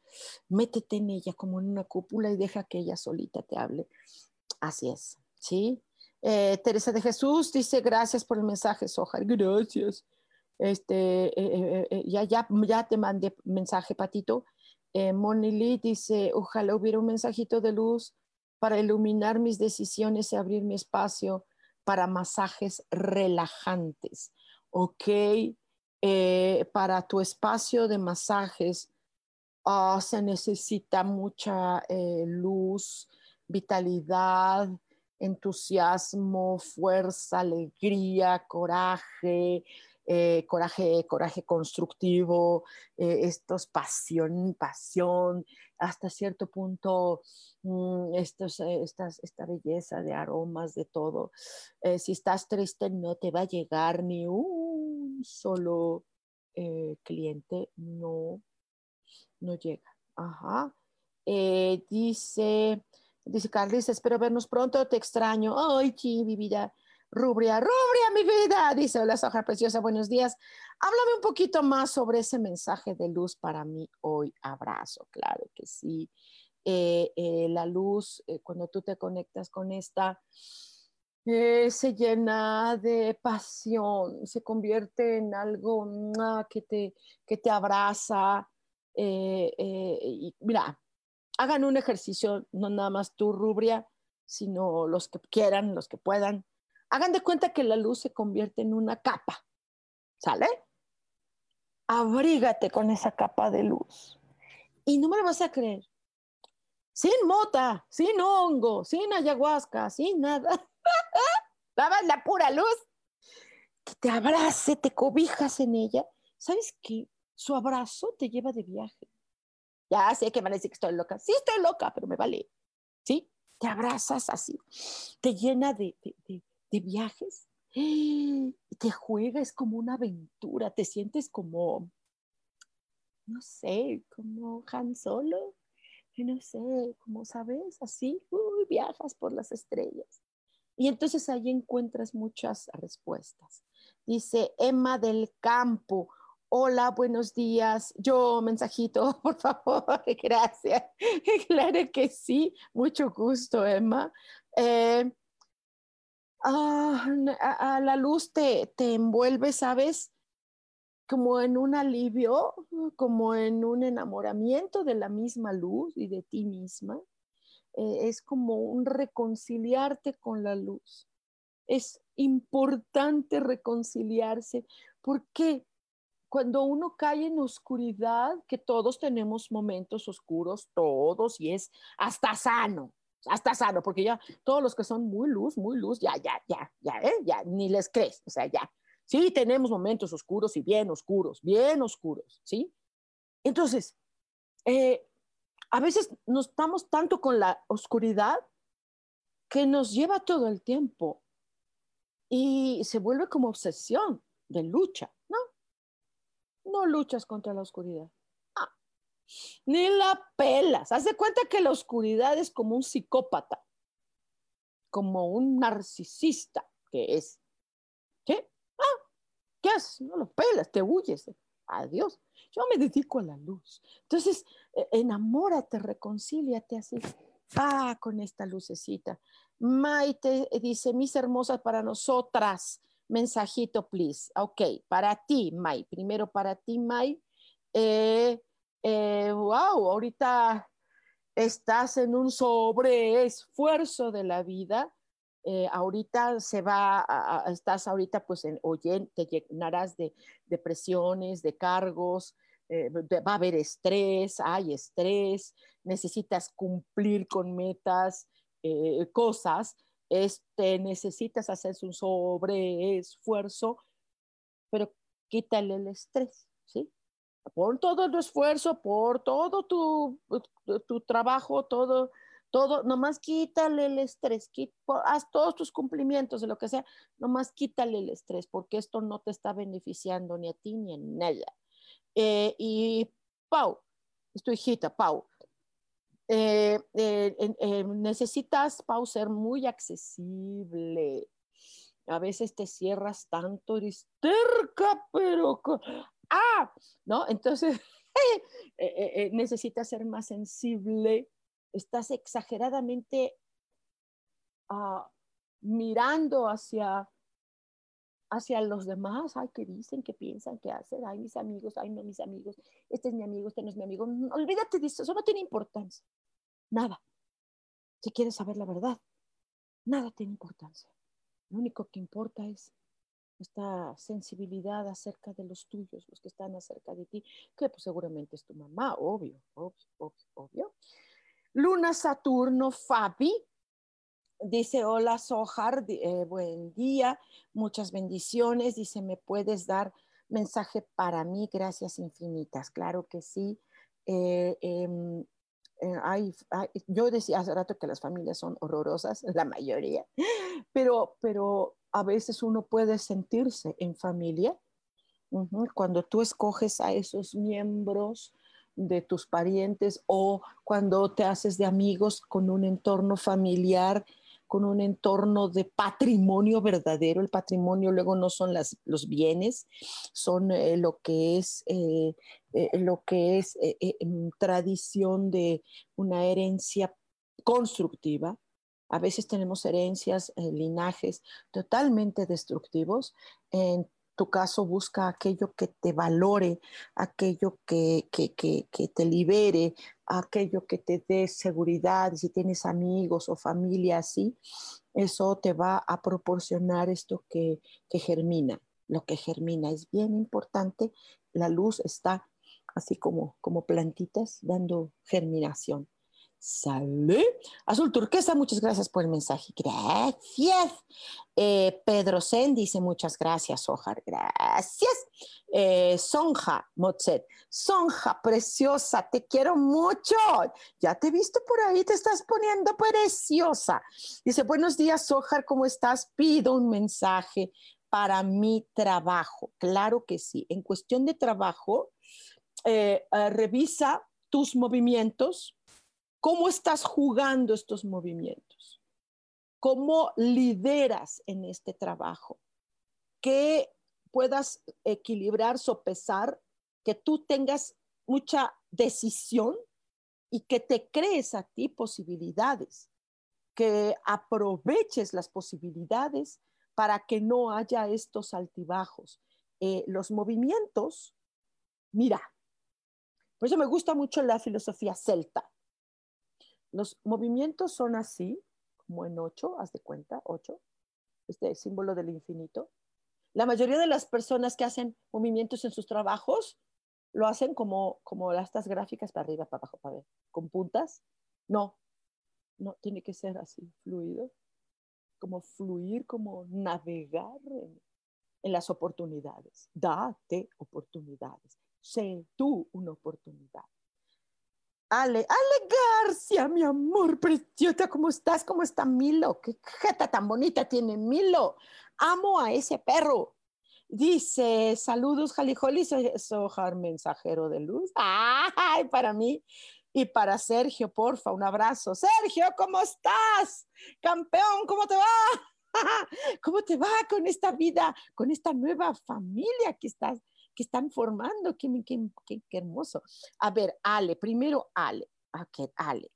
Métete en ella como en una cúpula y deja que ella solita te hable. Así es, ¿sí? Eh, Teresa de Jesús dice, gracias por el mensaje, Sojar, gracias. Este, eh, eh, ya, ya, ya te mandé mensaje, Patito. Moni Lee dice, ojalá hubiera un mensajito de luz para iluminar mis decisiones y abrir mi espacio para masajes relajantes. Ok, eh, para tu espacio de masajes oh, se necesita mucha eh, luz, vitalidad, entusiasmo, fuerza, alegría, coraje, eh, coraje, coraje constructivo, estos pasión, pasión, hasta cierto punto mm, estos, eh, esta belleza de aromas, de todo. si estás triste, no te va a llegar ni un solo cliente, no, no llega. Ajá. dice, dice Carlis, espero vernos pronto, te extraño. Ay, sí, mi vida Rubria, Rubria, mi vida, dice, hola Soja Preciosa, buenos días. Háblame un poquito más sobre ese mensaje de luz para mí hoy. Abrazo, claro que sí. Eh, eh, la luz, eh, cuando tú te conectas con esta, se llena de pasión, se convierte en algo que, te, que te abraza. y mira, hagan un ejercicio, no nada más tú, Rubria, sino los que quieran, los que puedan Hagan de cuenta que la luz se convierte en una capa, ¿sale? Abrígate con esa capa de luz. Y no me lo vas a creer. Sin mota, sin hongo, sin ayahuasca, sin nada. Dabas la pura luz. Que te abrace, te cobijas en ella. ¿Sabes qué? Su abrazo te lleva de viaje. Ya sé que van a decir que estoy loca. Sí, estoy loca, pero me vale. ¿Sí? Te abrazas así. Te llena de, de de viajes, te juega, es como una aventura, te sientes como, no sé, como Han Solo, no sé, como sabes, así, viajas por las estrellas. Y entonces ahí encuentras muchas respuestas. Dice Emma del Campo, hola, buenos días. Yo, mensajito, por favor, gracias. Claro que sí, mucho gusto, Emma. Eh, ah, a, la luz te, te envuelve, ¿sabes? Como en un alivio, como en un enamoramiento de la misma luz y de ti misma. Eh, es como un reconciliarte con la luz. Es importante reconciliarse porque cuando uno cae en oscuridad, que todos tenemos momentos oscuros, todos, y es hasta sano, hasta sano, porque ya todos los que son muy luz, muy luz, ya, ya, ya, ya, ¿eh? ya, ni les crees, o sea, ya. Sí, tenemos momentos oscuros y bien oscuros, bien oscuros, ¿sí? Entonces, eh, a veces nos estamos tanto con la oscuridad que nos lleva todo el tiempo y se vuelve como obsesión de lucha, ¿no? No luchas contra la oscuridad ni la pelas. Haz de cuenta que la oscuridad es como un psicópata, como un narcisista que es. ¿Qué? Ah, ¿qué haces? No lo pelas, te huyes. Adiós. Yo me dedico a la luz. Entonces, e, enamórate, reconcíliate así. Ah, con esta lucecita. Maite dice, mis hermosas para nosotras. Mensajito, please. Ok, para ti, May. Primero para ti, May. Eh, eh, wow, ahorita estás en un sobreesfuerzo de la vida eh, ahorita se va, estás ahorita pues en, oye, te llenarás de depresiones, de cargos, eh, va a haber estrés, hay estrés, necesitas cumplir con metas, eh, cosas, este, necesitas hacer un sobreesfuerzo, pero quítale el estrés, ¿sí? Por todo el esfuerzo, por todo tu, tu trabajo, todo, todo, nomás quítale el estrés, haz todos tus cumplimientos de lo que sea, nomás quítale el estrés, porque esto no te está beneficiando ni a ti ni a nada. Eh, y Pau, es tu hijita, Pau, eh, eh, necesitas, Pau, ser muy accesible. A veces te cierras tanto, eres terca, pero... ¡Ah! ¿No? Entonces, necesitas ser más sensible estás exageradamente ah, mirando hacia, hacia los demás, ay, ¿qué dicen? ¿Qué piensan? ¿Qué hacen? Ay, mis amigos, ay, no, mis amigos, este es mi amigo, este no es mi amigo. olvídate de eso, eso no tiene importancia. Nada. Si quieres saber la verdad, nada tiene importancia. Lo único que importa es esta sensibilidad acerca de los tuyos, los que están acerca de ti, que pues seguramente es tu mamá, obvio, obvio, obvio, obvio. Luna Saturno Fabi dice, hola Sohar, eh, buen día, muchas bendiciones. Dice, ¿me puedes dar mensaje para mí? Gracias infinitas. Claro que sí. Eh, em, eh, yo decía hace rato que las familias son horrorosas, la mayoría, pero, pero a veces uno puede sentirse en familia cuando tú escoges a esos miembros de tus parientes o cuando te haces de amigos con un entorno familiar, con un entorno de patrimonio verdadero. El patrimonio luego no son las, los bienes, son eh, lo que es, eh, eh, lo que es tradición de una herencia constructiva. A veces tenemos herencias, linajes totalmente destructivos. En tu caso busca aquello que te valore, aquello que, te libere, aquello que te dé seguridad, si tienes amigos o familia así, eso te va a proporcionar esto que, que germina. Lo que germina es bien importante, la luz está así como, como plantitas dando germinación. Sale. Azul turquesa, muchas gracias por el mensaje. Gracias. Eh, Pedro Sen dice muchas gracias, Ojar. Gracias. Eh, Sonja Mozet. Sonja, preciosa, te quiero mucho. Ya te he visto por ahí, te estás poniendo preciosa. Dice, buenos días, Ojar, ¿cómo estás? Pido un mensaje para mi trabajo. Claro que sí. En cuestión de trabajo, eh, revisa tus movimientos ¿Cómo estás jugando estos movimientos? ¿Cómo lideras en este trabajo? Que puedas equilibrar, sopesar, que tú tengas mucha decisión y que te crees a ti posibilidades, que aproveches las posibilidades para que no haya estos altibajos. Eh, los movimientos, mira, por eso me gusta mucho la filosofía celta. Los movimientos son así, como en ocho, haz de cuenta, ocho, este símbolo del infinito. La mayoría de las personas que hacen movimientos en sus trabajos lo hacen como, como estas gráficas para arriba, para abajo, para ver, con puntas. No, no, tiene que ser así, fluido, como fluir, como navegar en, en las oportunidades. Date oportunidades. Sé tú una oportunidad. Ale, Ale García, mi amor preciosa, ¿cómo estás? ¿Cómo está Milo? Qué jeta tan bonita tiene Milo. Amo a ese perro. Dice, saludos, Jalijoli, Sojar, mensajero de luz. Ay, para mí y para Sergio, porfa, un abrazo. Sergio, ¿cómo estás? Campeón, ¿cómo te va? ¿Cómo te va con esta vida, con esta nueva familia que estás que están formando, qué, qué, qué, hermoso. A ver, Ale, primero Ale, okay, Ale.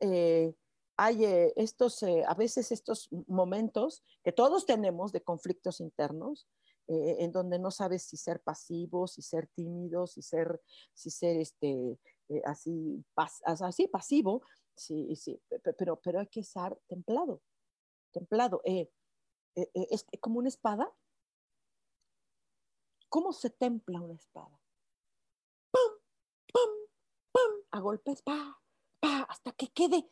Eh, hay eh, estos, eh, a veces estos momentos que todos tenemos de conflictos internos, en donde no sabes si ser pasivo, si ser tímido, si ser, si ser este, así, así pasivo, sí, sí, pero, pero hay que estar templado. templado. Eh, eh, eh, es como una espada. ¿Cómo se templa una espada? ¡Pum! ¡Pum! ¡Pum! A golpes, pa, pa, hasta que quede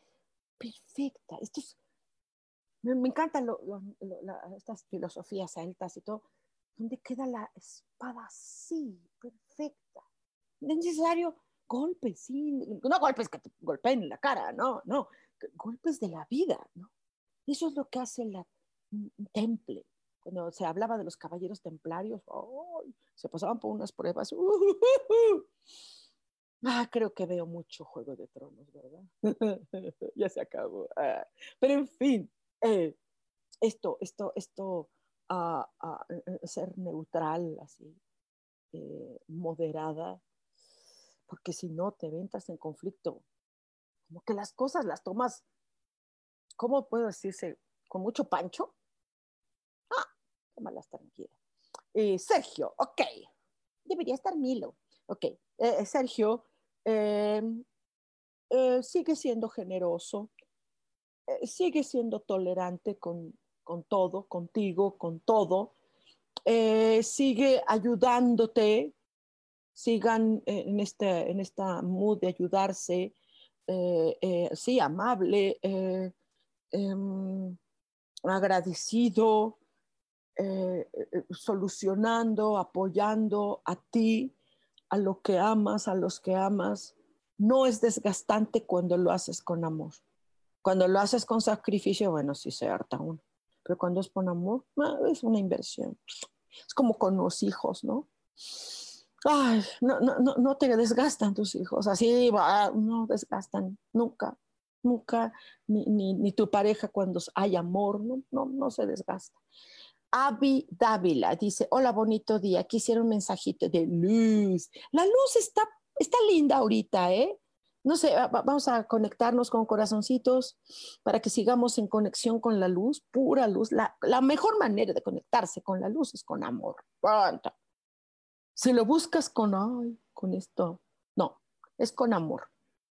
perfecta. Esto es, me, encantan estas filosofías altas y todo, donde queda la espada así, perfecta. No es necesario golpes, sí, no golpes que te golpeen en la cara, no, no, golpes de la vida, ¿no? Eso es lo que hace la temple. Cuando se hablaba de los caballeros templarios, se pasaban por unas pruebas. Ah, creo que veo mucho Juego de Tronos, ¿verdad? ya se acabó. Ah, pero en fin, eh, esto, esto, esto, uh, ser neutral, así, eh, moderada, porque si no te ventas en conflicto. Como que las cosas las tomas, ¿cómo puedo decirse? Con mucho pancho. Tómalas tranquila. Eh, Sergio, ok. Debería estar Milo. Ok, eh, eh, Sergio em, sigue siendo generoso, sigue siendo tolerante con, con todo, contigo, con todo. sigue ayudándote sigan en, este, en esta mood de ayudarse, eh, eh, sí, amable, eh, agradecido, solucionando, apoyando a ti, a lo que amas, a los que amas. No es desgastante cuando lo haces con amor. Cuando lo haces con sacrificio, bueno, sí se harta uno. Pero cuando es con amor, ah, es una inversión. Es como con los hijos, ¿no? ay, no, no, no, te desgastan tus hijos, así va, no desgastan nunca, nunca, ni, ni, tu pareja cuando hay amor, no, no, no se desgasta. Avi Dávila dice, hola, bonito día, quisiera un mensajito de luz. La luz está, está linda ahorita, ¿eh? No sé, vamos a conectarnos con corazoncitos para que sigamos en conexión con la luz, pura luz. La, mejor manera de conectarse con la luz es con amor. Si lo buscas con, ay, con esto, no, es con amor.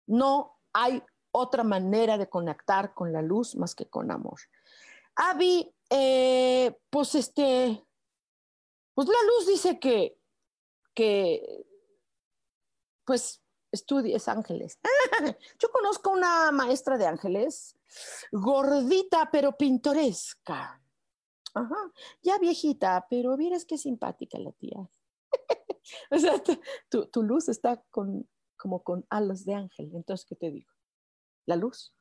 No hay otra manera de conectar con la luz más que con amor. Avi, eh, pues este, pues la luz dice que, que, pues estudies ángeles. Yo conozco una maestra de ángeles, gordita pero pintoresca. Ajá, ya viejita, pero vieras qué simpática la tía. o sea, tu, luz está con, como con alas de ángel. Entonces, ¿qué te digo? La luz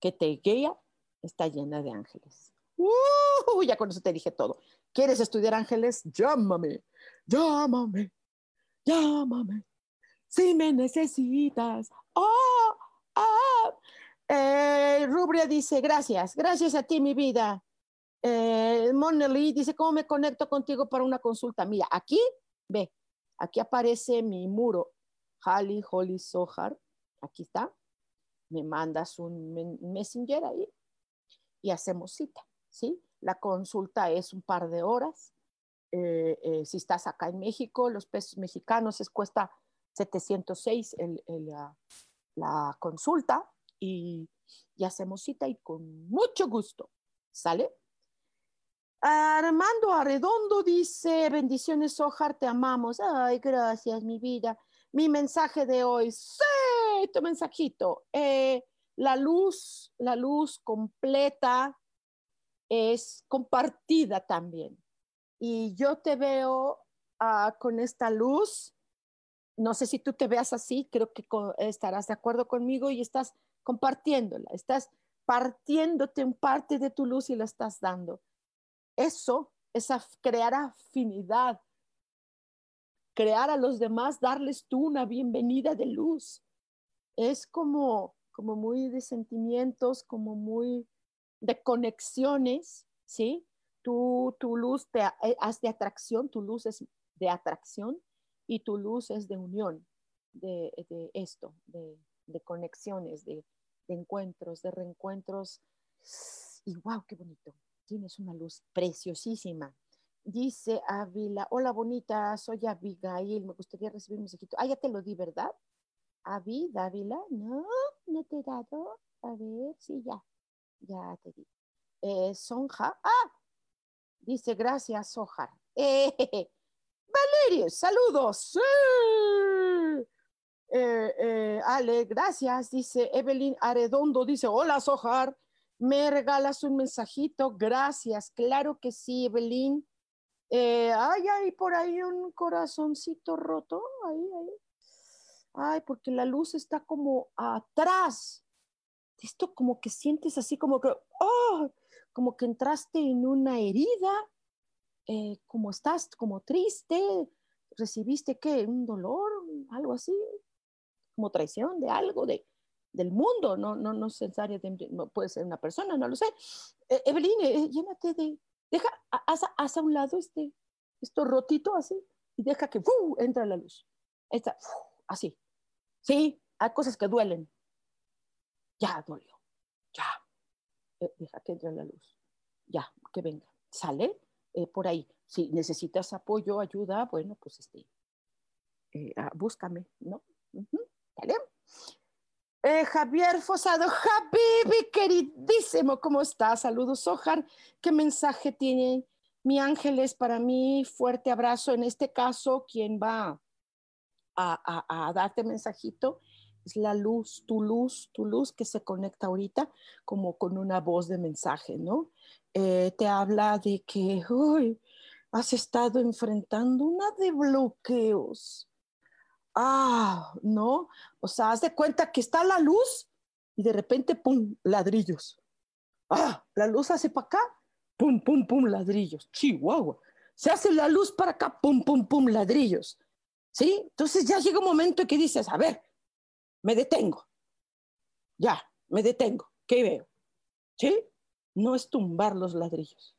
que te guía está llena de ángeles. Uh, ya con eso te dije todo. ¿Quieres estudiar ángeles? Llámame, llámame, llámame. Si me necesitas. Oh, oh. Rubria dice, gracias, gracias a ti, mi vida. Eh, Monely dice, ¿cómo me conecto contigo para una consulta? Mira, aquí, ve, Aquí aparece mi muro, Hali Holly Sohar. Aquí está. Me mandas un messenger ahí y hacemos cita, ¿sí? La consulta es un par de horas. Eh, eh, si estás acá en México, los pesos mexicanos es cuesta 706 la, consulta y, y hacemos cita y con mucho gusto, ¿sale? Armando Arredondo dice, bendiciones, Ojar, te amamos. Ay, gracias, mi vida. Mi mensaje de hoy, sí, tu mensajito. Eh, la luz, la luz completa es compartida también. Y yo te veo ah, con esta luz. No sé si tú te veas así, creo que estarás de acuerdo conmigo y estás compartiéndola, estás partiéndote en parte de tu luz y la estás dando eso es crear afinidad, crear a los demás, darles tú una bienvenida de luz. Es como, como muy de sentimientos, como muy de conexiones, ¿sí? Tu, tu luz te eh, hace de atracción, tu luz es de atracción y tu luz es de unión, de, esto, de, conexiones, de, encuentros, de reencuentros. Y wow, qué bonito. Tienes una luz preciosísima. Dice Ávila, hola bonita, soy Abigail, me gustaría recibir un mensajito. Ah, ya te lo di, ¿verdad? Avi, Ávila, no, no te he dado. A ver, sí, ya, ya te di. Eh, Sonja, ah, dice gracias, Sojar. Eh, Valerio, saludos. Eh, eh, Ale, gracias, dice Evelyn Aredondo, dice, hola, Sojar, me regalas un mensajito, gracias, claro que sí, Evelyn. Eh, ay, hay por ahí un corazoncito roto, ahí, ahí. Ay, porque la luz está como atrás. Esto como que sientes así como que, oh, como que entraste en una herida, eh, como estás como triste, recibiste qué, un dolor, algo así, como traición de algo, de, del mundo, no, no, no, necesariamente, no puede ser una persona, no lo sé. Eh, Evelyn, eh, llénate de, deja, haz, haz, a un lado este, esto rotito así, y deja que ¡fu! entra la luz. Esta, así. Sí, hay cosas que duelen. Ya dolió, ya. Eh, deja que entre la luz. Ya, que venga. Sale eh, por ahí. Si necesitas apoyo, ayuda, bueno, pues este, eh, ah, búscame, ¿no? Uh. ¿Vale? Eh, Javier Fosado, Javi, queridísimo, ¿cómo estás? Saludos, Ojar. ¿Qué mensaje tiene mi ángeles para mí? Fuerte abrazo. En este caso, quien va a, darte mensajito es la luz, tu luz, tu luz que se conecta ahorita como con una voz de mensaje, ¿no? Eh, te habla de que uy, has estado enfrentando una de bloqueos. Ah, ¿no? O sea, haz de cuenta que está la luz y de repente, pum, ladrillos. Ah, la luz hace para acá, pum, pum, pum, ladrillos. Chihuahua. Se hace la luz para acá, pum, pum, pum, ladrillos. ¿Sí? Entonces ya llega un momento en que dices, a ver, me detengo. Ya, me detengo. ¿Qué veo? ¿Sí? No es tumbar los ladrillos.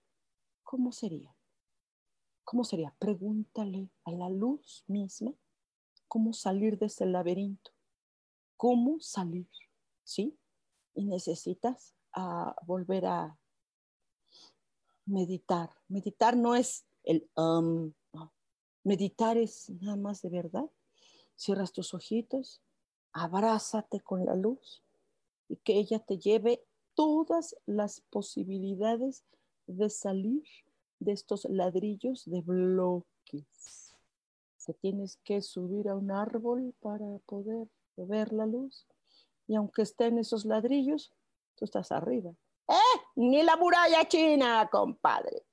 ¿Cómo sería? ¿Cómo sería? Pregúntale a la luz misma cómo salir de ese laberinto. ¿Cómo salir? ¿Sí? Y necesitas uh, volver a meditar. Meditar no es el um. Meditar es nada más de verdad. Cierras tus ojitos, abrázate con la luz y que ella te lleve todas las posibilidades de salir de estos ladrillos de bloques. Te tienes que subir a un árbol para poder ver la luz. Y aunque estén esos ladrillos, tú estás arriba. ¡Eh! Ni la muralla china, compadre.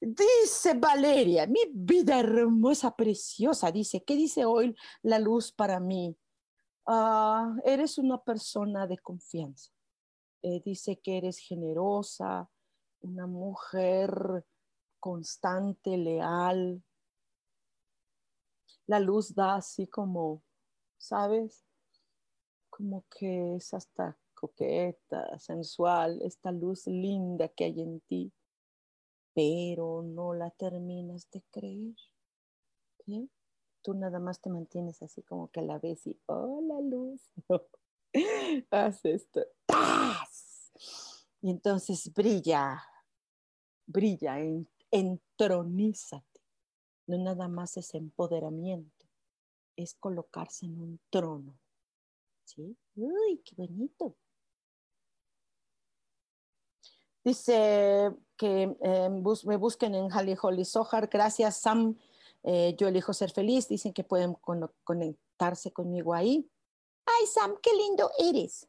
Dice Valeria, mi vida hermosa, preciosa, dice, ¿qué dice hoy la luz para mí? Uh, eres una persona de confianza. Eh, dice que eres generosa, una mujer constante, leal. La luz da así como, ¿sabes? Como que es hasta coqueta, sensual, esta luz linda que hay en ti, pero no la terminas de creer. Tú nada más te mantienes así como que a la vez y, oh, la luz. Haz esto. ¡Tas! Y entonces brilla, brilla, en, entronízate. No nada más es empoderamiento, es colocarse en un trono. ¿Sí? Uy, qué bonito. Dice que eh, me busquen en Holly Holly Sohar. Gracias, Sam. Eh, yo elijo ser feliz. Dicen que pueden con conectarse conmigo ahí. Ay, Sam, qué lindo eres.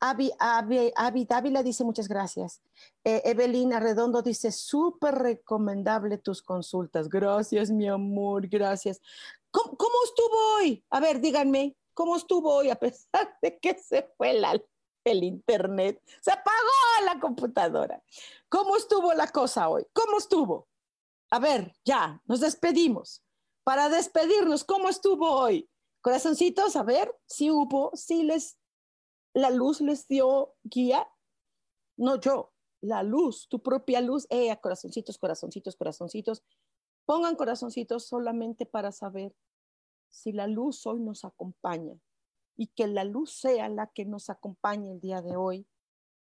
Avi, Avi, Avi Dávila dice muchas gracias. Eh, Evelina Redondo dice súper recomendable tus consultas. Gracias, mi amor, gracias. ¿Cómo, ¿Cómo, estuvo hoy? A ver, díganme, ¿cómo estuvo hoy a pesar de que se fue la, el internet? Se apagó la computadora. ¿Cómo estuvo la cosa hoy? ¿Cómo estuvo? A ver, ya, nos despedimos. Para despedirnos, ¿cómo estuvo hoy? Corazoncitos, a ver si hubo, si les, la luz les dio guía. No yo, la luz, tu propia luz. Eh, corazoncitos, corazoncitos, corazoncitos. Pongan corazoncitos solamente para saber si la luz hoy nos acompaña y que la luz sea la que nos acompañe el día de hoy.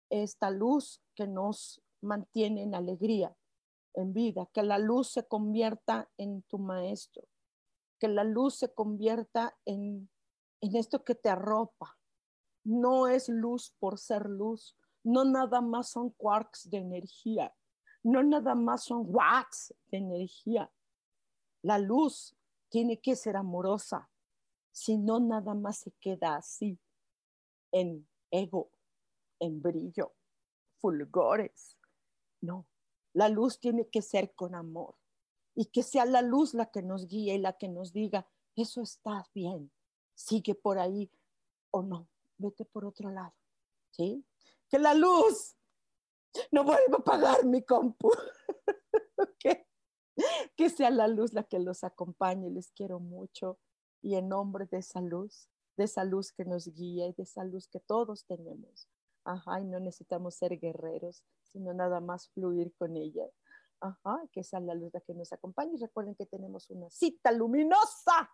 Esta luz que nos mantiene en alegría, en vida, que la luz se convierta en tu maestro, que la luz se convierta en, en esto que te arropa. No es luz por ser luz, no nada más son quarks de energía, no nada más son watts de energía. La luz tiene que ser amorosa, si no nada más se queda así, en ego, en brillo, fulgores. No, la luz tiene que ser con amor y que sea la luz la que nos guíe y la que nos diga, eso está bien, sigue por ahí o no, vete por otro lado. ¿Sí? Que la luz no vuelva a apagar mi compu. Que sea la luz la que los acompañe. Les quiero mucho. Y en nombre de esa luz, de esa luz que nos guía y de esa luz que todos tenemos. Ajá, y no necesitamos ser guerreros, sino nada más fluir con ella. Ajá, que sea la luz la que nos acompañe. Y recuerden que tenemos una cita luminosa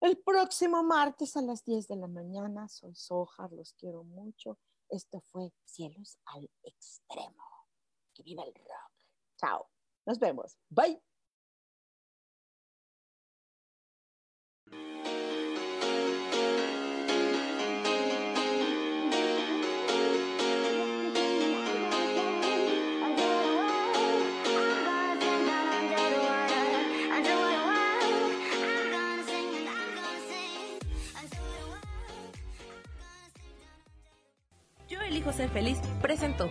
el próximo martes a las 10 de la mañana, soy Soja, los quiero mucho. Esto fue Cielos al Extremo. Que viva el rock. Chao. Nos vemos. Bye. Ser feliz presentó.